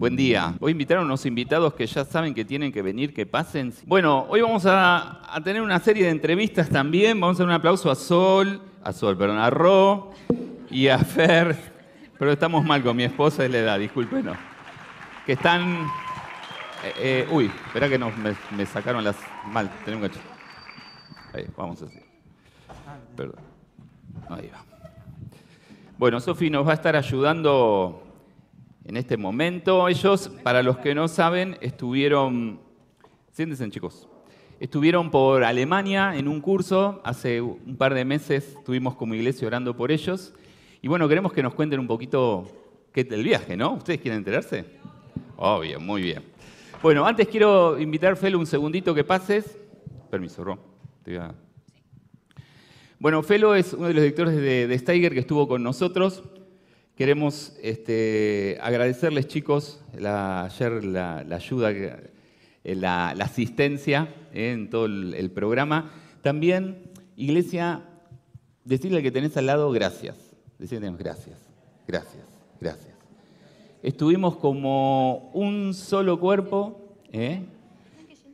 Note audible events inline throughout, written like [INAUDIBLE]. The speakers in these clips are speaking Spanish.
Buen día. Voy a invitar a unos invitados que ya saben que tienen que venir, que pasen. Bueno, hoy vamos a, tener una serie de entrevistas también. Vamos a dar un aplauso a Sol, a Sol, perdón, a Ro y a Fer. Pero estamos mal con mi esposa y la edad, discúlpenos. Que están... Eh, eh, uy, espera que no, me, sacaron las... Mal, tenemos un cacho. Ahí, vamos así. Perdón. Ahí va. Bueno, Sofi nos va a estar ayudando en este momento. Ellos, para los que no saben, estuvieron, siéntense chicos, estuvieron por Alemania en un curso, hace un par de meses estuvimos como iglesia orando por ellos. Y bueno, queremos que nos cuenten un poquito qué del viaje, ¿no? ¿Ustedes quieren enterarse? Obvio, muy bien. Bueno, antes quiero invitar, Felo, un segundito que pases. Permiso, Ro. Bueno, Felo es uno de los directores de, de Steiger que estuvo con nosotros. Queremos este, agradecerles, chicos, ayer la, ayuda, eh, la, asistencia eh, en todo el, programa. También, Iglesia, decirle que tenés al lado gracias. Decirle gracias, gracias, gracias. Estuvimos como un solo cuerpo, eh,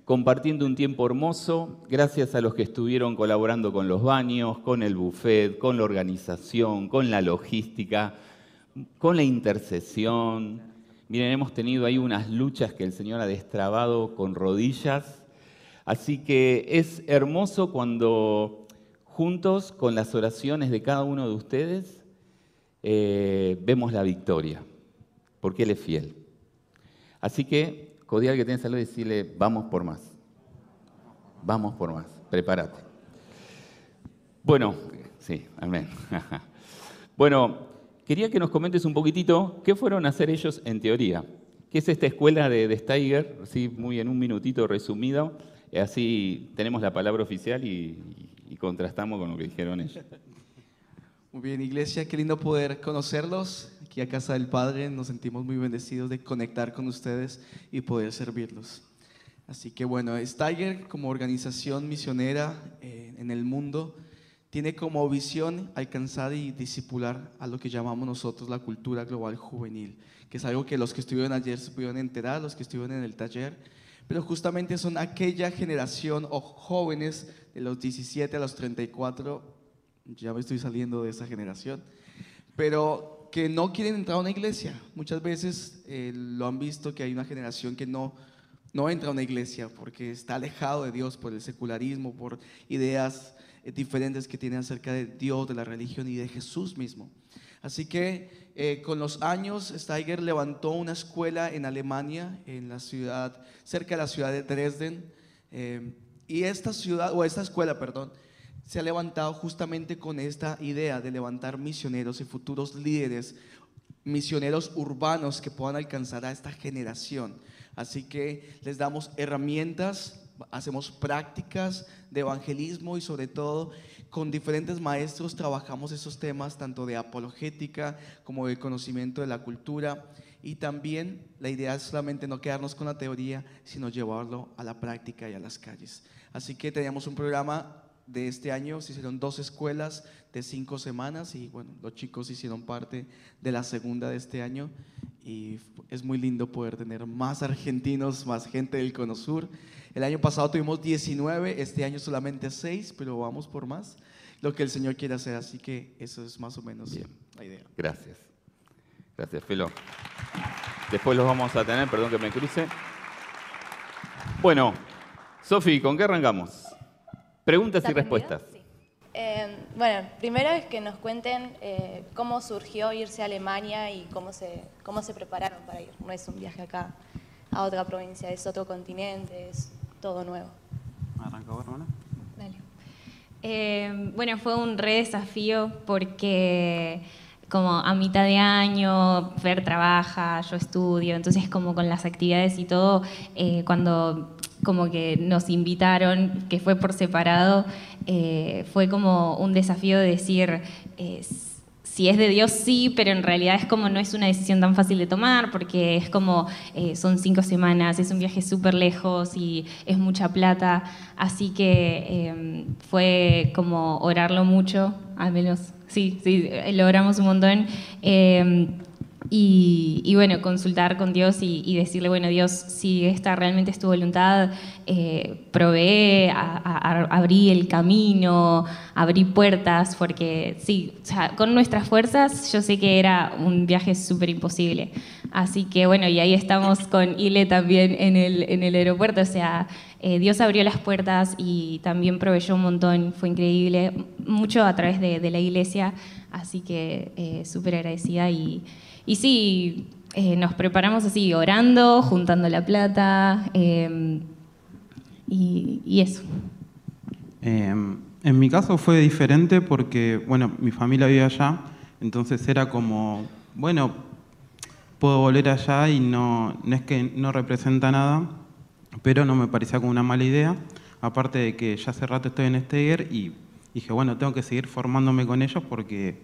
compartiendo un tiempo hermoso, gracias a los que estuvieron colaborando con los baños, con el buffet, con la organización, con la logística con la intercesión. Miren, hemos tenido ahí unas luchas que el Señor ha destrabado con rodillas. Así que es hermoso cuando juntos con las oraciones de cada uno de ustedes eh, vemos la victoria, porque Él es fiel. Así que, cordial que tenés salud, decirle, vamos por más. Vamos por más, prepárate. Bueno, sí, amén. [LAUGHS] bueno, quería que nos comentes un poquitito qué fueron a hacer ellos en teoría. ¿Qué es esta escuela de, Steiger? Sí, muy en un minutito resumido. Así tenemos la palabra oficial y, contrastamos con lo que dijeron ellos. Muy bien, iglesia, qué lindo poder conocerlos. Aquí a Casa del Padre nos sentimos muy bendecidos de conectar con ustedes y poder servirlos. Así que bueno, Steiger como organización misionera eh, en el mundo tiene como visión alcanzar y disipular a lo que llamamos nosotros la cultura global juvenil, que es algo que los que estuvieron ayer se pudieron enterar, los que estuvieron en el taller, pero justamente son aquella generación o jóvenes de los 17 a los 34, ya me estoy saliendo de esa generación, pero que no quieren entrar a una iglesia. Muchas veces eh, lo han visto que hay una generación que no, no entra a una iglesia porque está alejado de Dios por el secularismo, por ideas diferentes que tienen acerca de Dios, de la religión y de Jesús mismo. Así que eh, con los años, Steiger levantó una escuela en Alemania, en la ciudad, cerca de la ciudad de Dresden. Eh, y esta ciudad, o esta escuela, perdón, se ha levantado justamente con esta idea de levantar misioneros y futuros líderes, misioneros urbanos que puedan alcanzar a esta generación. Así que les damos herramientas hacemos prácticas de evangelismo y sobre todo con diferentes maestros trabajamos esos temas tanto de apologética como de conocimiento de la cultura y también la idea es solamente no quedarnos con la teoría, sino llevarlo a la práctica y a las calles. Así que teníamos un programa de este año, se hicieron dos escuelas de cinco semanas y bueno, los chicos hicieron parte de la segunda de este año y es muy lindo poder tener más argentinos, más gente del Cono Sur. El año pasado tuvimos 19, este año solamente 6, pero vamos por más. Lo que el Señor quiere hacer, así que eso es más o menos la idea. Gracias. Gracias, Felo. Después los vamos a tener, perdón que me cruce. Bueno, Sofi, ¿con qué arrancamos? Preguntas y respuestas. Eh, bueno, primero es que nos cuenten eh, cómo surgió irse a Alemania y cómo se, cómo se prepararon para ir. No es un viaje acá a otra provincia, es otro continente, es todo nuevo. Arranca hermana. Dale. Eh, bueno, fue un re desafío porque como a mitad de año, Fer trabaja, yo estudio, entonces como con las actividades y todo, eh, cuando como que nos invitaron, que fue por separado, eh, fue como un desafío de decir, si es de Dios, sí, pero en realidad es como no es una decisión tan fácil de tomar porque es como eh, son cinco semanas, es un viaje súper lejos y es mucha plata. Así que em, fue como orarlo mucho, al menos, sí, sí, logramos un montón. Em, y, bueno, consultar con Dios y, decirle, bueno, Dios, si esta realmente es tu voluntad, eh, provee, abrí el camino, abrí puertas, porque sí, o sea, con nuestras fuerzas yo sé que era un viaje súper imposible. Así que bueno, y ahí estamos con Ile también en el, en el aeropuerto, o sea, eh, Dios abrió las puertas y también proveyó un montón, fue increíble, mucho a través de, la iglesia, así que eh, súper agradecida y y sí, eh, nos preparamos así, orando, juntando la plata em, y, eso. Em, en mi caso fue diferente porque, bueno, mi familia vive allá, entonces era como, bueno, puedo volver allá y no, no es que no representa nada, pero no me parecía como una mala idea. Aparte de que ya hace rato estoy en Steger y dije, bueno, tengo que seguir formándome con ellos porque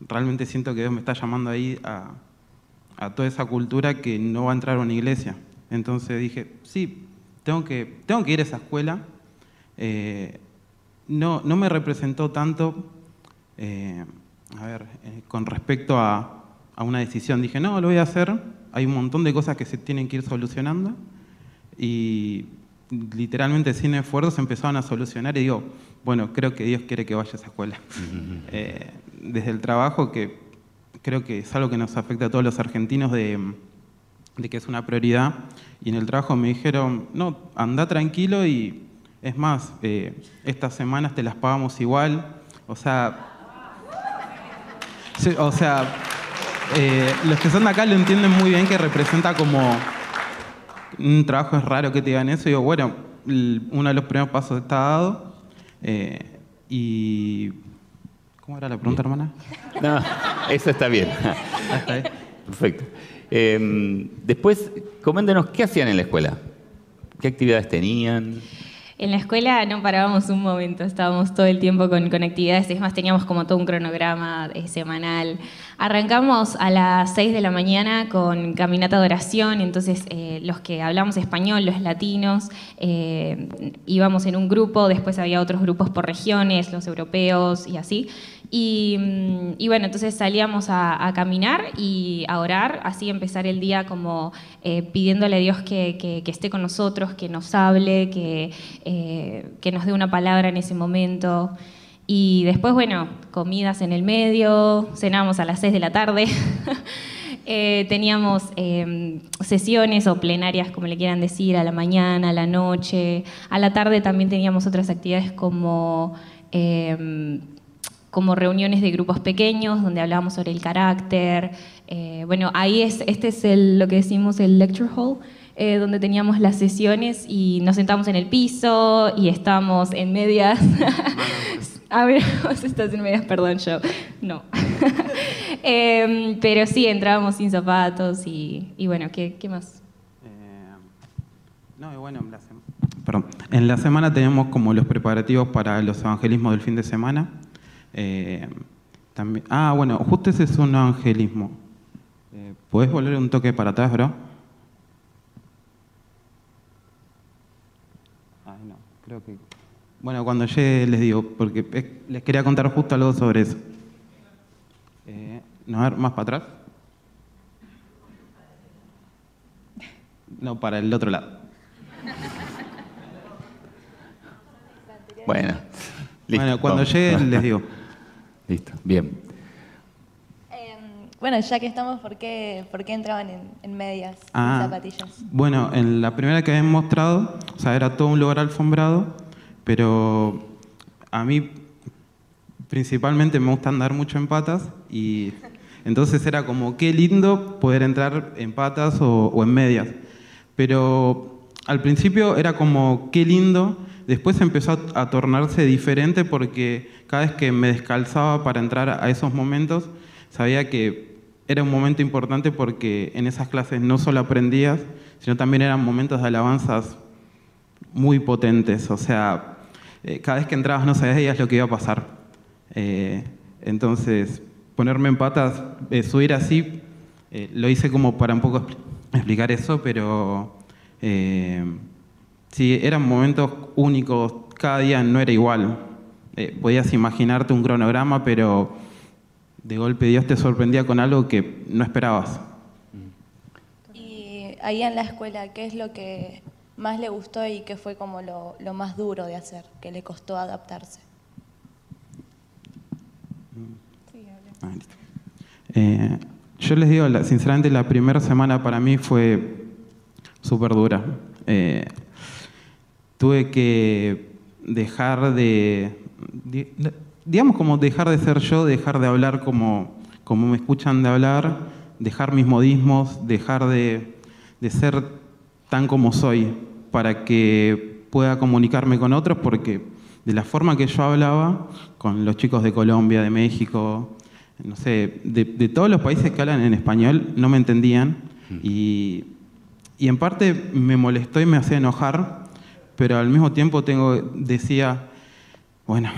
realmente siento que Dios me está llamando ahí a, toda esa cultura que no va a entrar a una iglesia. Entonces dije, sí, tengo que, tengo que ir a esa escuela. Eh, no, no me representó tanto, eh, a ver, eh, con respecto a, a, una decisión. Dije, no, lo voy a hacer. Hay un montón de cosas que se tienen que ir solucionando. Y literalmente sin esfuerzo se empezaron a solucionar y digo, bueno, creo que Dios quiere que vaya a esa escuela. [LAUGHS] Eh, desde el trabajo, que creo que es algo que nos afecta a todos los argentinos, de, que es una prioridad, y en el trabajo me dijeron, no, anda tranquilo y es más, eh, estas semanas te las pagamos igual, o sea, o sea, eh, los que son de acá lo entienden muy bien que representa como un trabajo es raro que te digan eso. Y digo, bueno, uno de los primeros pasos está dado. Eh, y. ¿Cómo era la pregunta, hermana? [LAUGHS] No, eso está bien. Ah, Perfecto. Em, después, coméntenos, ¿qué hacían en la escuela? ¿Qué actividades tenían? En la escuela no parábamos un momento, estábamos todo el tiempo con, con actividades, es más, teníamos como todo un cronograma eh, semanal. Arrancamos a las 6 de la mañana con caminata de oración, entonces eh, los que hablamos español, los latinos, eh, íbamos en un grupo, después había otros grupos por regiones, los europeos y así. Mm, y, bueno, entonces salíamos a, caminar y a orar, así empezar el día como eh, pidiéndole a Dios que, esté con nosotros, que nos hable, que, eh, que nos dé una palabra en ese momento. Y después, bueno, comidas en el medio, cenábamos a las 6 de la tarde. [LAUGHS] Eh, teníamos em, sesiones o plenarias, como le quieran decir, a la mañana, a la noche. A la tarde también teníamos otras actividades como em, como reuniones de grupos pequeños donde hablábamos sobre el carácter. Eh, bueno, ahí es, este es el, lo que decimos el lecture hall, eh, donde teníamos las sesiones y nos sentamos en el piso y estábamos en medias. [LAUGHS] A ver, vos estás en medias, perdón, yo. No. [LAUGHS] [LAUGHS] Em, pero sí, entrábamos sin zapatos y, y bueno, ¿qué, qué más? Eh, no, bueno, en la, perdón. en la semana tenemos como los preparativos para los evangelismos del fin de semana. Eh, también, ah, bueno, justo ese es un evangelismo. Eh, ¿Puedes volver un toque para atrás, bro? Ay, no, creo que... Bueno, cuando llegue les digo, porque les quería contar justo algo sobre eso. Eh, ¿No, a ver, más para atrás? No, para el otro lado. Bueno, bueno cuando llegue les digo. Listo, bien. Em, bueno, ya que estamos, ¿por qué, por qué entraban en, medias ah, zapatillas? Bueno, en la primera que habían mostrado, o sea, era todo un lugar alfombrado, pero a mí principalmente me gusta andar mucho en patas y entonces era como qué lindo poder entrar en patas o en medias. Pero al principio era como qué lindo Después empezó a, tornarse diferente porque cada vez que me descalzaba para entrar a esos momentos, sabía que era un momento importante porque en esas clases no solo aprendías, sino también eran momentos de alabanzas muy potentes. O sea, eh, cada vez que entrabas no sabías lo que iba a pasar. Eh, entonces, ponerme en patas, eh, subir así, lo hice como para un poco explicar eso, pero Sí, eran momentos únicos, cada día no era igual. Eh, podías imaginarte un cronograma, pero de golpe Dios te sorprendía con algo que no esperabas. Y ahí en la escuela, ¿qué es lo que más le gustó y qué fue como lo, lo más duro de hacer, que le costó adaptarse? Ah, listo. Eh, yo les digo, sinceramente, la primera semana para mí fue súper dura. Eh, tuve que dejar de, di- de- digamos como dejar de ser yo, dejar de hablar como, como me escuchan de hablar, dejar mis modismos, dejar de, de ser tan como soy, para que pueda comunicarme con otros, porque de la forma que yo hablaba con los chicos de Colombia, de México, no sé, de, de todos los países que hablan en español, no me entendían. Y, y en parte me molestó y me hacía enojar, pero al mismo tiempo tengo, decía, bueno,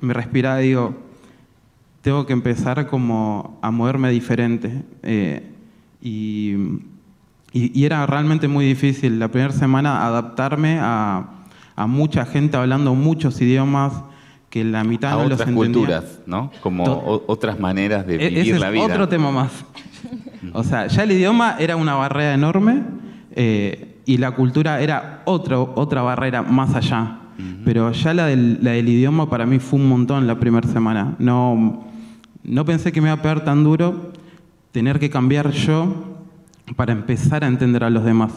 me respiraba y digo, tengo que empezar como a moverme diferente. eh, y, y- y era realmente muy difícil la primera semana adaptarme a, a mucha gente hablando muchos idiomas que la mitad a no los otras entendía. culturas, ¿no? Como o- otras maneras de E- vivir Ese la es vida. otro tema más. [LAUGHS] O sea, ya el idioma era una barrera enorme eh, y la cultura era otro, otra barrera más allá. Pero ya la del, la del idioma para mí fue un montón la primera semana. No, no pensé que me iba a pegar tan duro tener que cambiar yo para empezar a entender a los demás.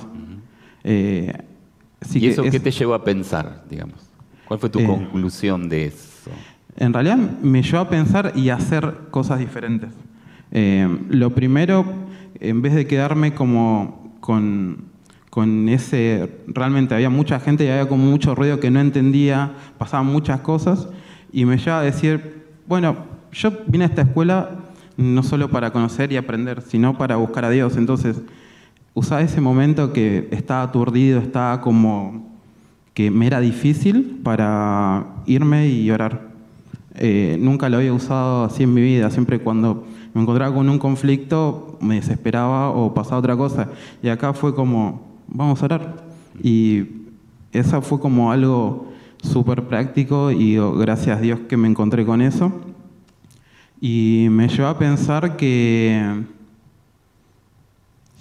Eh, así ¿Y que eso es- qué te llevó a pensar, digamos? ¿Cuál fue tu Eh, conclusión de eso? En realidad me llevó a pensar y a hacer cosas diferentes. Eh, lo primero, en vez de quedarme como con, con ese, realmente había mucha gente y había como mucho ruido que no entendía, pasaban muchas cosas, y me llevaba a decir, bueno, yo vine a esta escuela no solo para conocer y aprender, sino para buscar a Dios. Entonces, usaba ese momento que estaba aturdido, estaba como que me era difícil para irme y orar. Eh, nunca lo había usado así en mi vida, siempre cuando me encontraba con un conflicto me desesperaba o pasaba otra cosa. Y acá fue como, vamos a orar. Y eso fue como algo súper práctico y gracias a Dios que me encontré con eso. Y me llevó a pensar que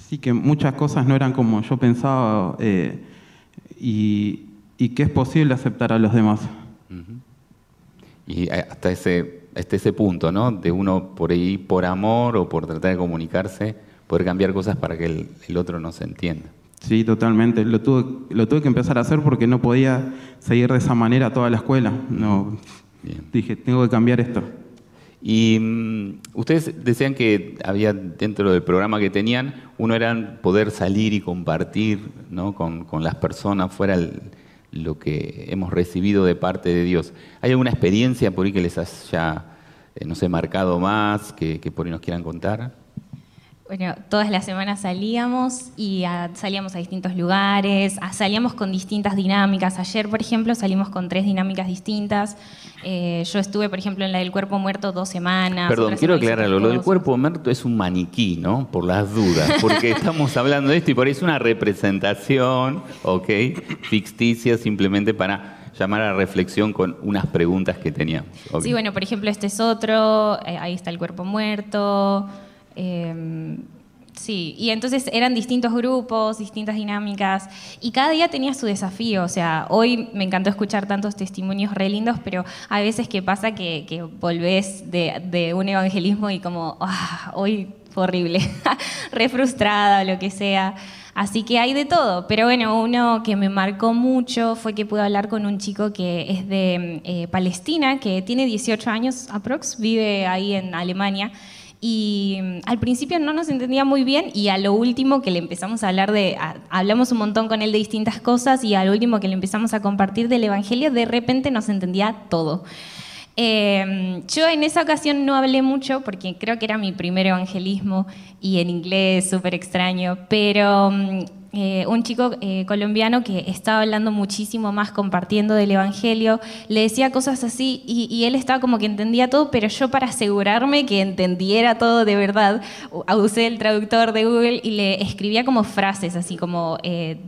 sí, que muchas cosas no eran como yo pensaba eh, y, y que es posible aceptar a los demás. Y hasta ese, hasta ese punto, ¿no? De uno por ahí, por amor o por tratar de comunicarse, poder cambiar cosas para que el, el otro nos entienda. Sí, totalmente. Lo tuve, lo tuve que empezar a hacer porque no podía seguir de esa manera toda la escuela. No, Bien. dije, tengo que cambiar esto. Y mm, ustedes decían que había dentro del programa que tenían, uno era poder salir y compartir ¿no? con, con las personas fuera el- lo que hemos recibido de parte de Dios. ¿Hay alguna experiencia por ahí que les haya, eh, no sé, marcado más, que, que por ahí nos quieran contar? Bueno, todas las semanas salíamos y a- salíamos a distintos lugares, a- salíamos con distintas dinámicas. Ayer, por ejemplo, salimos con tres dinámicas distintas. Eh, yo estuve, por ejemplo, en la del cuerpo muerto dos semanas. Perdón, quiero aclararlo. Lo del cuerpo muerto es un maniquí, ¿no? Por las dudas. Porque [LAUGHS] estamos hablando de esto y por ahí es una representación, ¿ok? Ficticia, simplemente para llamar a reflexión con unas preguntas que teníamos. Sí, bueno, por ejemplo, este es otro, eh, ahí está el cuerpo muerto. Eh, sí, y entonces eran distintos grupos, distintas dinámicas, y cada día tenía su desafío. O sea, hoy me encantó escuchar tantos testimonios re lindos, pero hay veces que pasa que, que volvés de, de un evangelismo y como, ah, hoy fue horrible, [LAUGHS] re frustrada o lo que sea. Así que hay de todo, pero bueno, uno que me marcó mucho fue que pude hablar con un chico que es de eh, Palestina, que tiene 18 años aprox, vive ahí en Alemania. Y mm, al principio no nos entendía muy bien y a lo último que le empezamos a hablar de, a- hablamos un montón con él de distintas cosas y al último que le empezamos a compartir del Evangelio, de repente nos entendía todo. Eh, yo en esa ocasión no hablé mucho porque creo que era mi primer evangelismo y en inglés súper extraño, pero mm, eh, un chico eh, colombiano que estaba hablando muchísimo más, compartiendo del Evangelio, le decía cosas así y, él estaba como que entendía todo, pero yo para asegurarme que entendiera todo de verdad, usé el traductor de Google y le escribía como frases, así como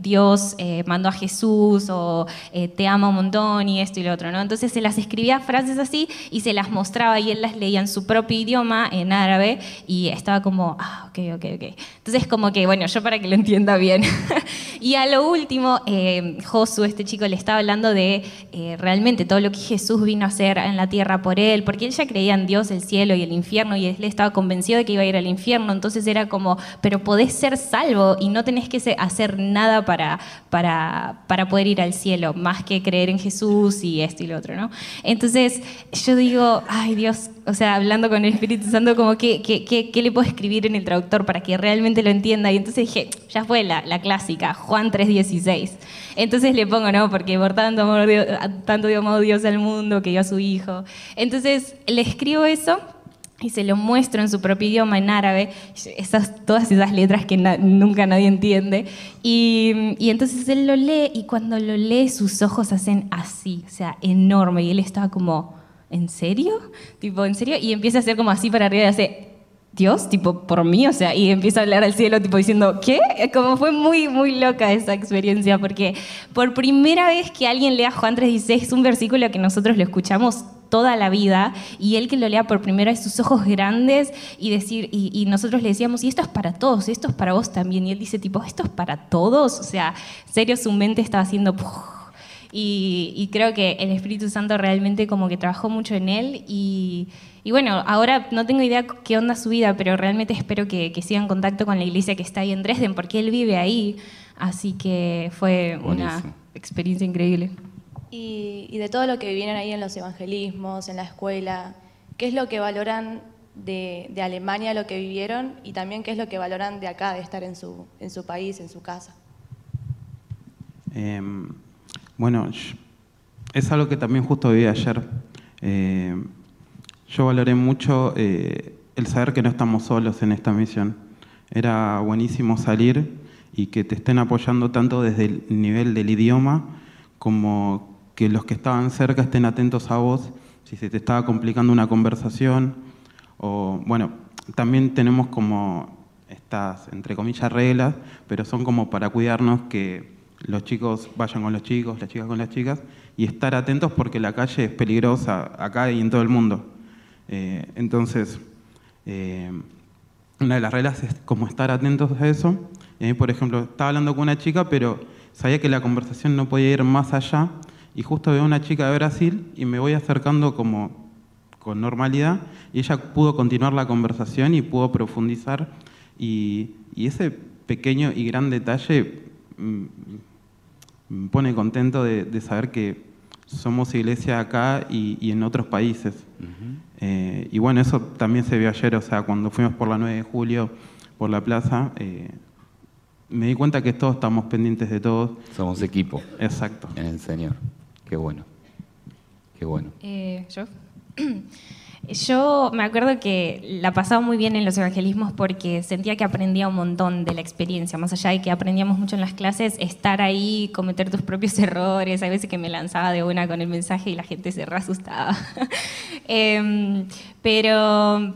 Dios mandó a Jesús o te amo un montón y esto y lo otro, ¿no? Entonces se las escribía frases así y se las mostraba y él las leía en su propio idioma, en árabe, y estaba como, ah, ok, ok, ok. Entonces como que, bueno, yo para que lo entienda bien. [LAUGHS] [LAUGHS] y a lo último, eh, Josu, este chico, le estaba hablando de eh, realmente todo lo que Jesús vino a hacer en la tierra por él, porque él ya creía en Dios, el cielo y el infierno, y él estaba convencido de que iba a ir al infierno, entonces era como, pero podés ser salvo y no tenés que hacer nada para, para, para poder ir al cielo, más que creer en Jesús y esto y lo otro, ¿no? Entonces yo digo, ay Dios, o sea, hablando con el Espíritu Santo, como, ¿qué, qué, qué, le puedo escribir en el traductor para que realmente lo entienda? Y entonces dije, ya fue la, la clásica, Juan 3.16. Entonces le pongo, ¿no? Porque por tanto, amor, Dios, tanto Dios al mundo que dio a su Hijo. Entonces le escribo eso y se lo muestro en su propio idioma, en árabe, esas, todas esas letras que nunca nadie entiende. Y, y, entonces él lo lee y cuando lo lee sus ojos hacen así, o sea, enorme. Y él estaba como ¿en serio? Tipo, ¿en serio? Y empieza a hacer como así para arriba y hace, Dios, tipo, por mí, o sea, y empieza a hablar al cielo, tipo, diciendo, ¿qué? Como fue muy, muy loca esa experiencia, porque por primera vez que alguien lea Juan 3.16, es un versículo que nosotros lo escuchamos toda la vida, y él que lo lea por primera vez, sus ojos grandes, y decir, y, nosotros le decíamos, y esto es para todos, esto es para vos también, y él dice, tipo, ¿esto es para todos? O sea, serio, su mente estaba haciendo... Y, creo que el Espíritu Santo realmente como que trabajó mucho en él y, bueno, ahora no tengo idea qué onda su vida, pero realmente espero que, siga en contacto con la iglesia que está ahí en Dresden, porque él vive ahí, así que fue una experiencia increíble. Y, de todo lo que vivieron ahí en los evangelismos, en la escuela, ¿qué es lo que valoran de, Alemania, lo que vivieron, y también qué es lo que valoran de acá, de estar en su, en su país, en su casa? Em, bueno, es algo que también justo vi ayer. Eh, yo valoré mucho eh, el saber que no estamos solos en esta misión. Era buenísimo salir y que te estén apoyando tanto desde el nivel del idioma como que los que estaban cerca estén atentos a vos si se te estaba complicando una conversación. O, bueno, también tenemos como estas, entre comillas, reglas, pero son como para cuidarnos que los chicos vayan con los chicos, las chicas con las chicas, y estar atentos porque la calle es peligrosa acá y en todo el mundo. Eh, entonces, eh, una de las reglas es como estar atentos a eso. por ejemplo, estaba hablando con una chica, pero sabía que la conversación no podía ir más allá, y justo veo una chica de Brasil y me voy acercando como con normalidad, y ella pudo continuar la conversación y pudo profundizar, y, y ese pequeño y gran detalle mm, me pone contento de, saber que somos iglesia acá y, en otros países. Eh, y bueno, eso también se vio ayer, o sea, cuando fuimos por la 9 de julio, por la plaza, eh, me di cuenta que todos estamos pendientes de todos. Somos equipo. Exacto. En el Señor. Qué bueno. Qué bueno. Eh, ¿Yo? [CLEARS THROAT] Yo me acuerdo que la pasaba muy bien en los evangelismos porque sentía que aprendía un montón de la experiencia, más allá de que aprendíamos mucho en las clases, estar ahí, cometer tus propios errores, hay veces que me lanzaba de una con el mensaje y la gente se re asustaba. [LAUGHS] Em, pero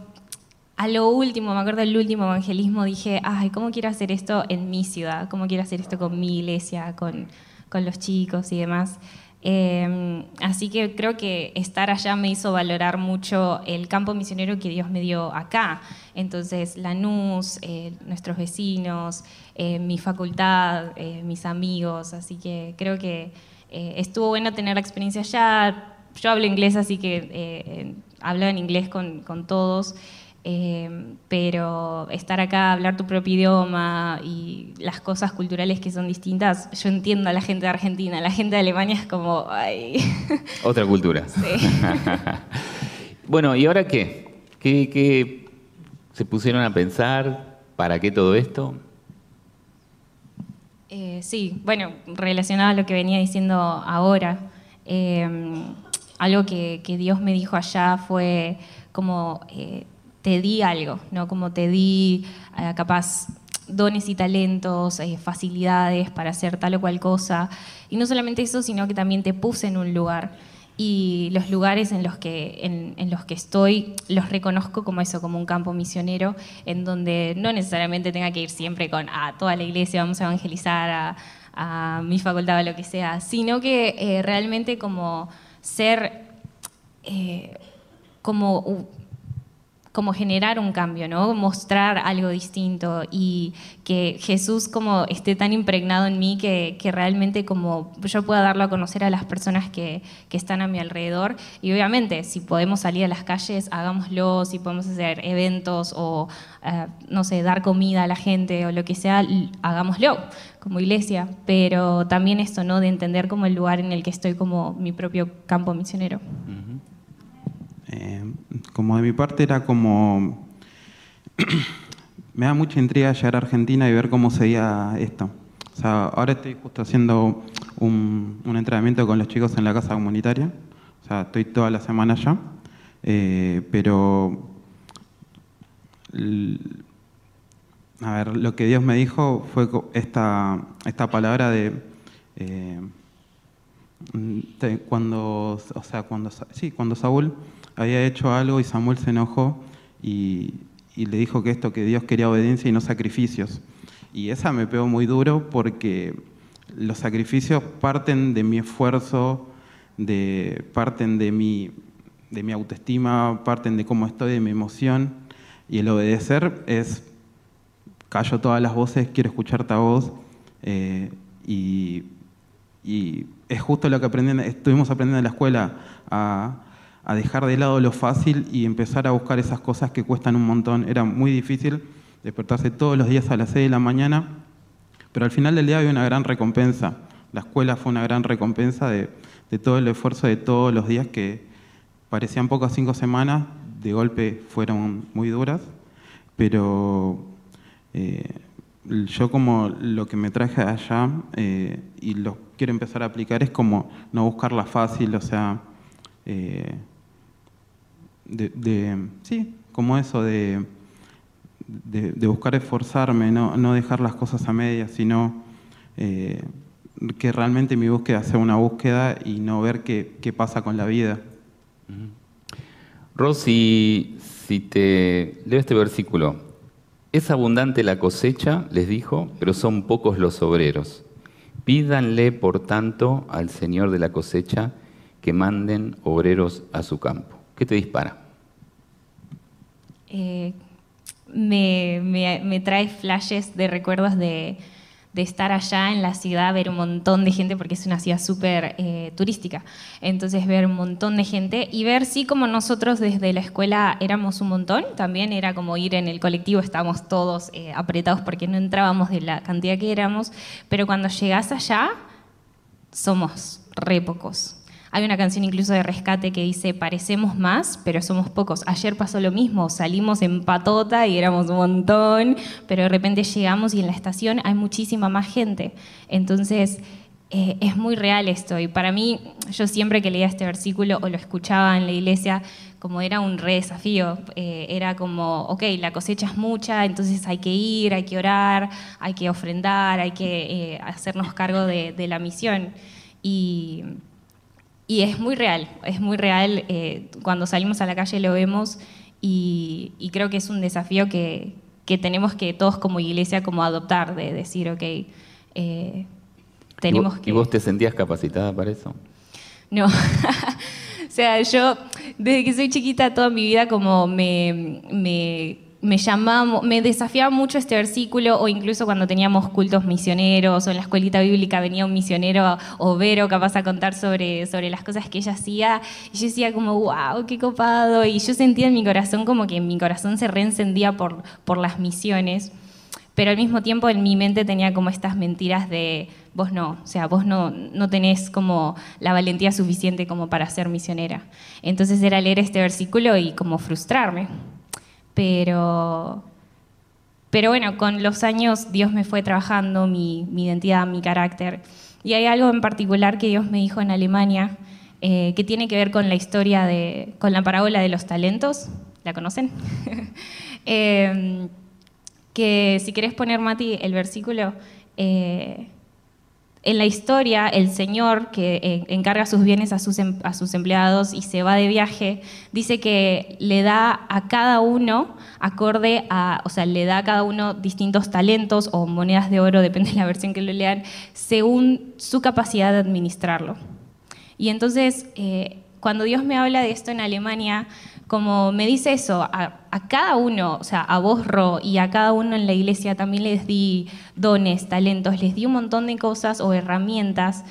a lo último, me acuerdo del último evangelismo, dije, ay, ¿cómo quiero hacer esto en mi ciudad? ¿Cómo quiero hacer esto con mi iglesia, con, con los chicos y demás? Em, así que creo que estar allá me hizo valorar mucho el campo misionero que Dios me dio acá. Entonces, Lanús, eh, nuestros vecinos, eh, mi facultad, eh, mis amigos. Así que creo que estuvo bueno tener la experiencia allá. Yo hablo inglés, así que hablo en inglés con todos. Eh, pero estar acá, hablar tu propio idioma y las cosas culturales que son distintas, yo entiendo a la gente de Argentina, la gente de Alemania es como... Ay. [LAUGHS] Otra cultura. Sí. [LAUGHS] bueno, ¿y ahora qué? qué? se pusieron a pensar? ¿Para qué todo esto? Eh, sí, bueno, relacionado a lo que venía diciendo ahora, eh, algo que, que, Dios me dijo allá fue como te di algo, ¿no? Como te di, eh, capaz, dones y talentos, eh, facilidades para hacer tal o cual cosa. Y no solamente eso, sino que también te puse en un lugar. Y los lugares en los que, en, los que estoy los reconozco como eso, como un campo misionero, en donde no necesariamente tenga que ir siempre con a ah, toda la iglesia, vamos a evangelizar, a, mi facultad o lo que sea, sino que eh, realmente como ser como como generar un cambio, ¿no? Mostrar algo distinto y que Jesús como esté tan impregnado en mí que, realmente como yo pueda darlo a conocer a las personas que, están a mi alrededor. Y obviamente, si podemos salir a las calles, hagámoslo, si podemos hacer eventos o, eh, no sé, dar comida a la gente o lo que sea, hagámoslo como iglesia. Pero también esto, ¿no? De entender como el lugar en el que estoy como mi propio campo misionero. Eh, como de mi parte era como... [CLEARS THROAT] me da mucha intriga llegar a Argentina y ver cómo seguía esto. O sea, ahora estoy justo haciendo un, entrenamiento con los chicos en la casa comunitaria. O sea, estoy toda la semana allá. Eh, pero... A ver, lo que Dios me dijo fue esta, esta palabra de... Eh, cuando, o sea, cuando, sí, cuando Saúl había hecho algo y Samuel se enojó y, le dijo que esto, que Dios quería obediencia y no sacrificios. Y esa me pegó muy duro porque los sacrificios parten de mi esfuerzo, parten de mi, autoestima, parten de cómo estoy, de mi emoción. Y el obedecer es, callo todas las voces, quiero escucharte a vos. Eh, y, es justo lo que aprendí, estuvimos aprendiendo en la escuela, a, a dejar de lado lo fácil y empezar a buscar esas cosas que cuestan un montón. Era muy difícil despertarse todos los días a las 6 de la mañana, pero al final del día había una gran recompensa. La escuela fue una gran recompensa de, todo el esfuerzo de todos los días que parecían pocas cinco semanas, de golpe fueron muy duras, pero eh, yo como lo que me traje allá eh, y lo quiero empezar a aplicar es como no buscarla fácil, o sea, eh, de, sí, como eso de, de, buscar esforzarme, no, no, dejar las cosas a medias, sino eh, que realmente mi búsqueda sea una búsqueda y no ver qué, qué pasa con la vida. Rosy, si te leo este versículo, es abundante la cosecha, les dijo, pero son pocos los obreros. Pídanle, por tanto, al Señor de la cosecha que manden obreros a su campo. ¿Qué te dispara? Eh, me, trae flashes de recuerdos de, estar allá en la ciudad, ver un montón de gente, porque es una ciudad súper eh, turística. Entonces, ver un montón de gente y ver, sí, como nosotros desde la escuela éramos un montón, también era como ir en el colectivo, estábamos todos eh, apretados porque no entrábamos de la cantidad que éramos, pero cuando llegás allá, somos re pocos. Hay una canción incluso de Rescate que dice, parecemos más, pero somos pocos. Ayer pasó lo mismo, salimos en patota y éramos un montón, pero de repente llegamos y en la estación hay muchísima más gente. Entonces, eh, es muy real esto. Y para mí, yo siempre que leía este versículo o lo escuchaba en la iglesia, como era un re desafío, eh, era como, ok, la cosecha es mucha, entonces hay que ir, hay que orar, hay que ofrendar, hay que eh, hacernos cargo de, de la misión. Y y es muy real, es muy real. Eh, cuando salimos a la calle lo vemos y, creo que es un desafío que, tenemos que todos como iglesia como adoptar, de decir, ok, eh, tenemos que... ¿Y vos te sentías capacitada para eso? No. [LAUGHS] o sea, yo desde que soy chiquita toda mi vida como me me llamaba, me desafiaba mucho este versículo, o incluso cuando teníamos cultos misioneros, o en la escuelita bíblica venía un misionero o Vero capaz a contar sobre, sobre las cosas que ella hacía, y yo decía como, wow, qué copado, y yo sentía en mi corazón como que mi corazón se reencendía por, por las misiones, pero al mismo tiempo en mi mente tenía como estas mentiras de, vos no, o sea, vos no, no tenés como la valentía suficiente como para ser misionera. Entonces era leer este versículo y como frustrarme pero, pero bueno, con los años Dios me fue trabajando mi, identidad, mi carácter. Y hay algo en particular que Dios me dijo en Alemania eh, que tiene que ver con la historia de, con la parábola de los talentos. ¿La conocen? [LAUGHS] Em, que si querés poner, Mati, el versículo, eh, en la historia, el señor que eh, encarga sus bienes a sus, em, a sus, empleados y se va de viaje, dice que le da a cada uno, acorde a, o sea, le da a cada uno distintos talentos o monedas de oro, [LAUGHS] depende de la versión que lo lean, según su capacidad de administrarlo. Y entonces, eh, cuando Dios me habla de esto en Alemania, como me dice eso, a, cada uno, o sea, a vos, Ro, y a cada uno en la iglesia también les di dones, talentos, les di un montón de cosas o herramientas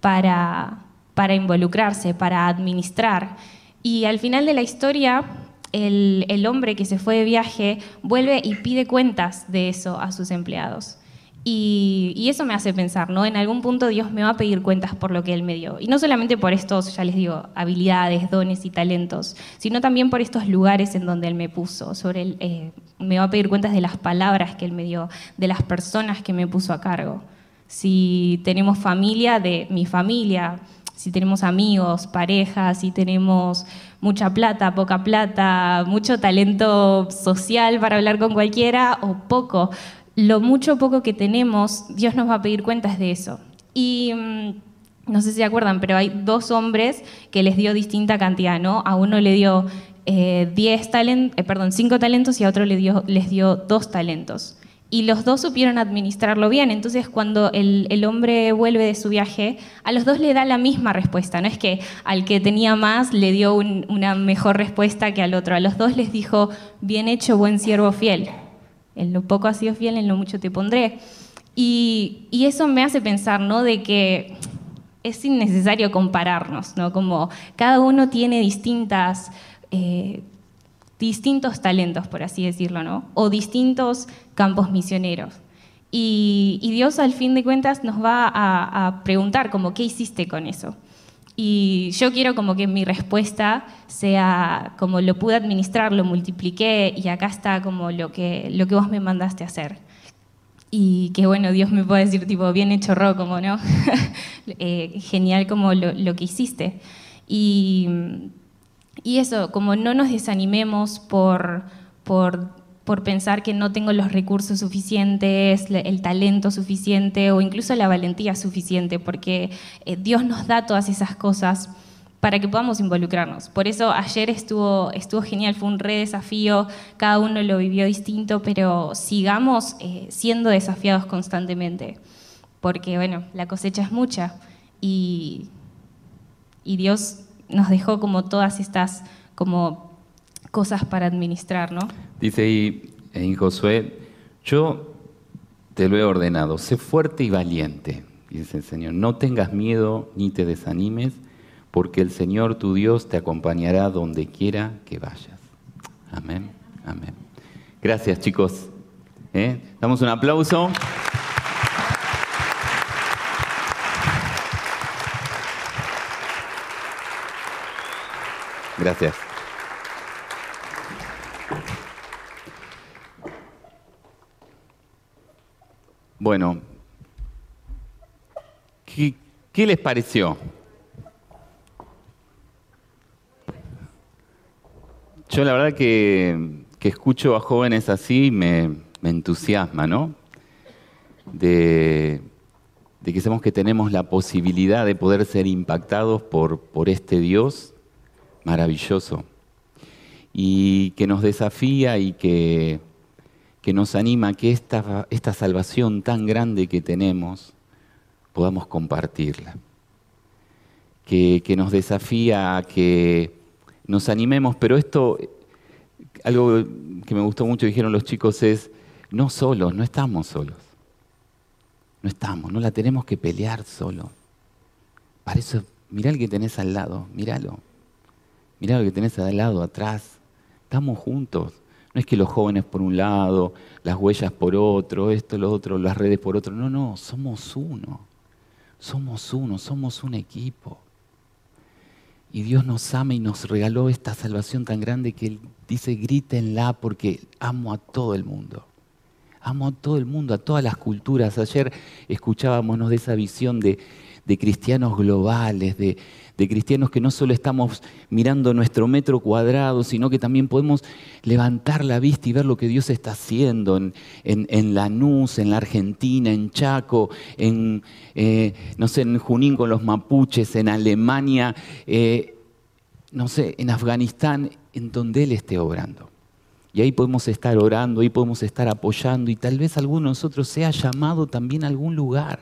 para, para involucrarse, para administrar. Y al final de la historia, el, el hombre que se fue de viaje vuelve y pide cuentas de eso a sus empleados. Y, eso me hace pensar, ¿no? En algún punto Dios me va a pedir cuentas por lo que Él me dio. Y no solamente por estos, ya les digo, habilidades, dones y talentos, sino también por estos lugares en donde Él me puso. Sobre él, eh, me va a pedir cuentas de las palabras que Él me dio, de las personas que me puso a cargo. Si tenemos familia, de mi familia, si tenemos amigos, parejas, si tenemos mucha plata, poca plata, mucho talento social para hablar con cualquiera o poco lo mucho poco que tenemos, Dios nos va a pedir cuentas de eso. Y mm, no sé si se acuerdan, pero hay dos hombres que les dio distinta cantidad, ¿no? A uno le dio eh, eh, perdón, cinco talentos y a otro les dio dos talentos. Y los dos supieron administrarlo bien. Entonces, cuando el, hombre vuelve de su viaje, a los dos le da la misma respuesta. No es que al que tenía más le dio una mejor respuesta que al otro. A los dos les dijo, bien hecho, buen siervo fiel. En lo poco has sido fiel, en lo mucho te pondré. Y, eso me hace pensar, ¿no? De que es innecesario compararnos, ¿no? Como cada uno tiene distintas, eh, distintos talentos, por así decirlo, ¿no? O distintos campos misioneros. Y, Dios, al fin de cuentas, nos va a, a preguntar, como, ¿qué hiciste con eso? Y yo quiero como que mi respuesta sea como lo pude administrar, lo multipliqué y acá está como lo que, lo que vos me mandaste a hacer. Y que bueno, Dios me puede decir tipo, bien hecho Ro, como no, [LAUGHS] eh, genial como lo, lo, que hiciste. Y, y eso, como no nos desanimemos por, por por pensar que no tengo los recursos suficientes, el talento suficiente o incluso la valentía suficiente, porque eh, Dios nos da todas esas cosas para que podamos involucrarnos. Por eso ayer estuvo, estuvo genial, fue un re desafío, cada uno lo vivió distinto, pero sigamos eh, siendo desafiados constantemente, porque bueno, la cosecha es mucha y, y Dios nos dejó como todas estas como cosas para administrar, ¿no? Dice ahí en Josué, yo te lo he ordenado, sé fuerte y valiente, dice el Señor, no tengas miedo ni te desanimes, porque el Señor tu Dios te acompañará donde quiera que vayas. Amén, amén. Gracias chicos. ¿Eh? Damos un aplauso. Gracias. Bueno, ¿qué, les pareció? Yo la verdad que, escucho a jóvenes así me, me entusiasma, ¿no? De, que sabemos que tenemos la posibilidad de poder ser impactados por, por este Dios maravilloso y que nos desafía y que que nos anima que esta, esta salvación tan grande que tenemos podamos compartirla. Que, que, nos desafía a que nos animemos, pero esto, algo que me gustó mucho, dijeron los chicos, es, no solos, no estamos solos. No estamos, no la tenemos que pelear solo. Para eso, mirá el que tenés al lado, míralo. Mirá lo que tenés al lado, atrás. Estamos juntos. No es que los jóvenes por un lado, las huellas por otro, esto, lo otro, las redes por otro. No, no, somos uno. Somos uno, somos un equipo. Y Dios nos ama y nos regaló esta salvación tan grande que Él dice, grítenla porque amo a todo el mundo. Amo a todo el mundo, a todas las culturas. Ayer escuchábamos de esa visión de, de cristianos globales, de, de cristianos que no solo estamos mirando nuestro metro cuadrado, sino que también podemos levantar la vista y ver lo que Dios está haciendo en, en, Lanús, en la Argentina, en Chaco, en, eh, no sé, en Junín con los mapuches, en Alemania, eh, no sé, en Afganistán, en donde Él esté obrando. Y ahí podemos estar orando, ahí podemos estar apoyando y tal vez alguno de nosotros sea llamado también a algún lugar.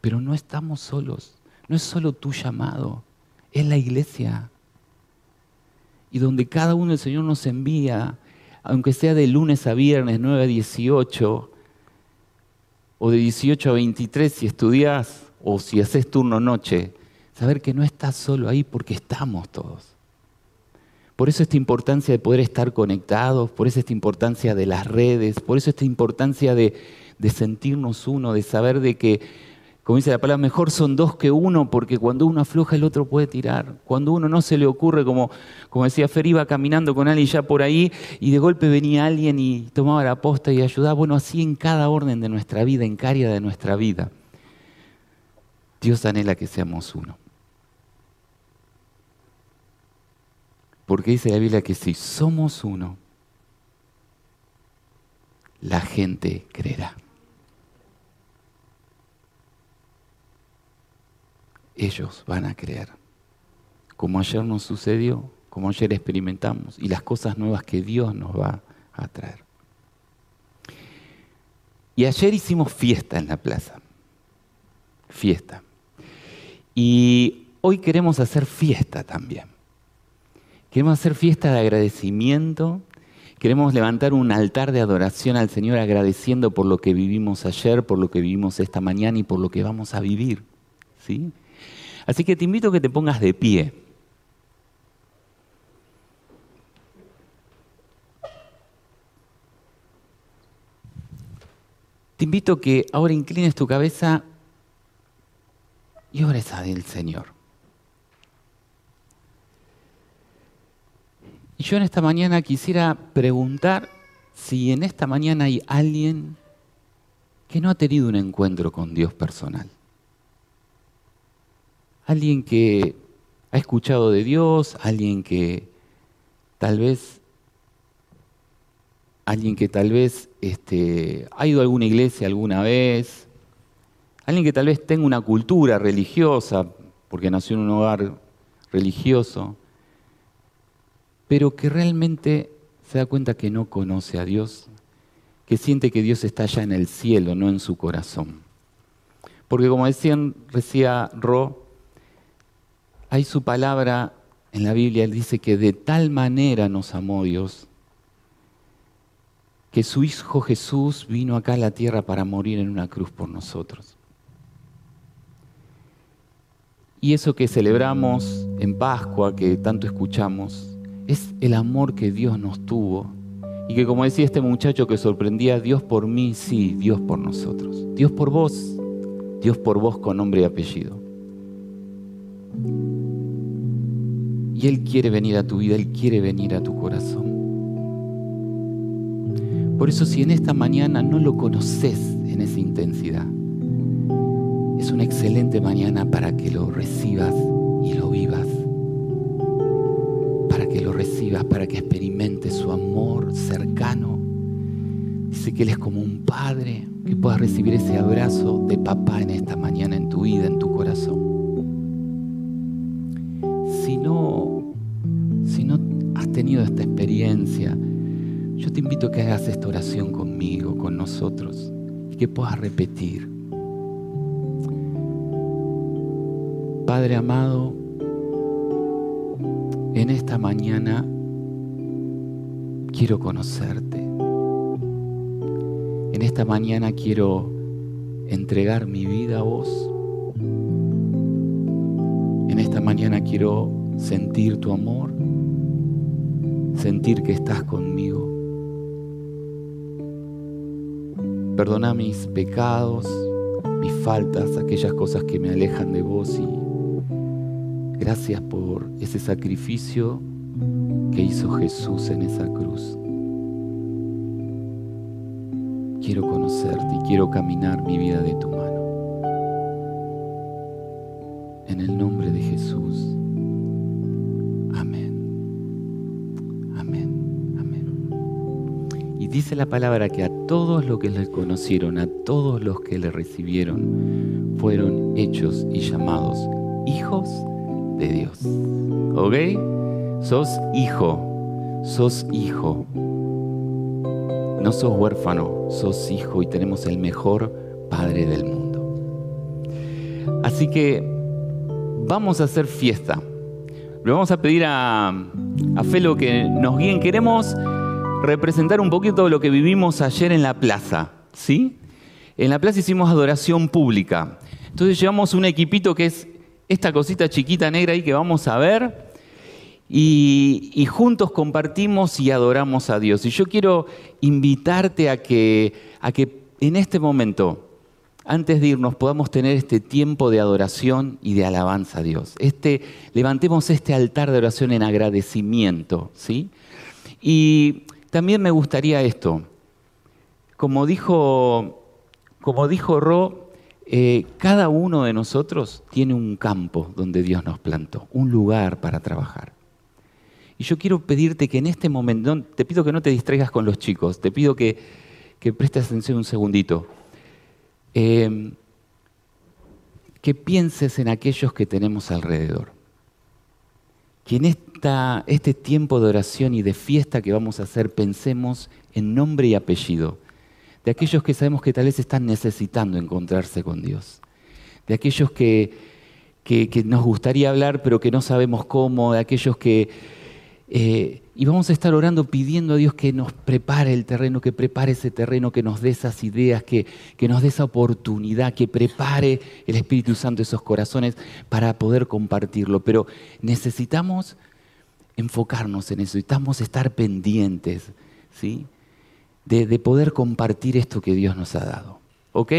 Pero no estamos solos, no es solo tu llamado, es la iglesia. Y donde cada uno el Señor nos envía, aunque sea de lunes a viernes, 9 a 18, o de 18 a 23 si estudias o si haces turno noche, saber que no estás solo ahí porque estamos todos. Por eso esta importancia de poder estar conectados, por eso esta importancia de las redes, por eso esta importancia de, sentirnos uno, de saber de que, como dice la palabra, mejor son dos que uno, porque cuando uno afloja el otro puede tirar. Cuando uno no se le ocurre, como, decía Fer, iba caminando con alguien ya por ahí y de golpe venía alguien y tomaba la posta y ayudaba. Bueno, así en cada orden de nuestra vida, en cada de nuestra vida. Dios anhela que seamos uno. Porque dice la Biblia que si somos uno, la gente creerá. Ellos van a creer. Como ayer nos sucedió, como ayer experimentamos, y las cosas nuevas que Dios nos va a traer. Y ayer hicimos fiesta en la plaza. Fiesta. Y hoy queremos hacer fiesta también. Queremos hacer fiesta de agradecimiento. Queremos levantar un altar de adoración al Señor agradeciendo por lo que vivimos ayer, por lo que vivimos esta mañana y por lo que vamos a vivir. ¿sí? Así que te invito a que te pongas de pie. Te invito a que ahora inclines tu cabeza y ores a el Señor. Y yo en esta mañana quisiera preguntar si en esta mañana hay alguien que no ha tenido un encuentro con Dios personal. Alguien que ha escuchado de Dios, alguien que tal vez alguien que tal vez este, ha ido a alguna iglesia alguna vez, alguien que tal vez tenga una cultura religiosa, porque nació en un hogar religioso, pero que realmente se da cuenta que no conoce a Dios, que siente que Dios está allá en el cielo, no en su corazón. Porque como decía Ro, hay su palabra en la Biblia, él dice que de tal manera nos amó Dios, que su Hijo Jesús vino acá a la tierra para morir en una cruz por nosotros. Y eso que celebramos en Pascua, que tanto escuchamos, es el amor que Dios nos tuvo. Y que como decía este muchacho que sorprendía, Dios por mí, sí, Dios por nosotros. Dios por vos, Dios por vos con nombre y apellido. Y Él quiere venir a tu vida, Él quiere venir a tu corazón. Por eso si en esta mañana no lo conoces en esa intensidad, es una excelente mañana para que lo recibas y lo vivas recibas, para que experimentes su amor cercano. Dice que Él es como un padre, que puedas recibir ese abrazo de papá en esta mañana, en tu vida, en tu corazón. Hagas esta oración conmigo, con nosotros, y que puedas repetir. Padre amado, en esta mañana quiero conocerte. En esta mañana quiero entregar mi vida a vos. En esta mañana quiero sentir tu amor, sentir que estás conmigo. Perdona mis pecados, mis faltas, aquellas cosas que me alejan de vos y Gracias por ese sacrificio que hizo Jesús en esa cruz. Quiero conocerte y quiero caminar mi vida de tu mano. en el nombre de Jesús. Dice la palabra que a todos los que le conocieron, a todos los que le recibieron, fueron hechos y llamados hijos de Dios. ¿Ok? Sos hijo, sos hijo. No sos huérfano, sos hijo y tenemos el mejor Padre del mundo. Así que vamos a hacer fiesta. Le vamos a pedir a, a Felo que nos guíen. Queremos representar un poquito lo que vivimos ayer en la plaza. ¿sí? En la plaza hicimos adoración pública. Entonces llevamos un equipito que es esta cosita chiquita negra ahí que vamos a ver. Y, juntos compartimos y adoramos a Dios. Y yo quiero invitarte a que, a que en este momento antes de irnos podamos tener este tiempo de adoración y de alabanza a Dios. Este, levantemos este altar de oración en agradecimiento, ¿sí? Y también me gustaría esto, como dijo, como dijo Ro, eh, cada uno de nosotros tiene un campo donde Dios nos plantó, un lugar para trabajar. Y yo quiero pedirte que en este momento, te pido que no te distraigas con los chicos, te pido que, que prestes atención un segundito. Eh, que pienses en aquellos que tenemos alrededor. Que en esta, este tiempo de oración y de fiesta que vamos a hacer pensemos en nombre y apellido de aquellos que sabemos que tal vez están necesitando encontrarse con Dios. De aquellos que, que, nos gustaría hablar pero que no sabemos cómo, de aquellos que eh, y vamos a estar orando pidiendo a Dios que nos prepare el terreno, que prepare ese terreno, que nos dé esas ideas, que, que nos dé esa oportunidad, que prepare el Espíritu Santo esos corazones para poder compartirlo. Pero necesitamos enfocarnos en eso, necesitamos estar pendientes ¿sí? de, de poder compartir esto que Dios nos ha dado. ¿Ok?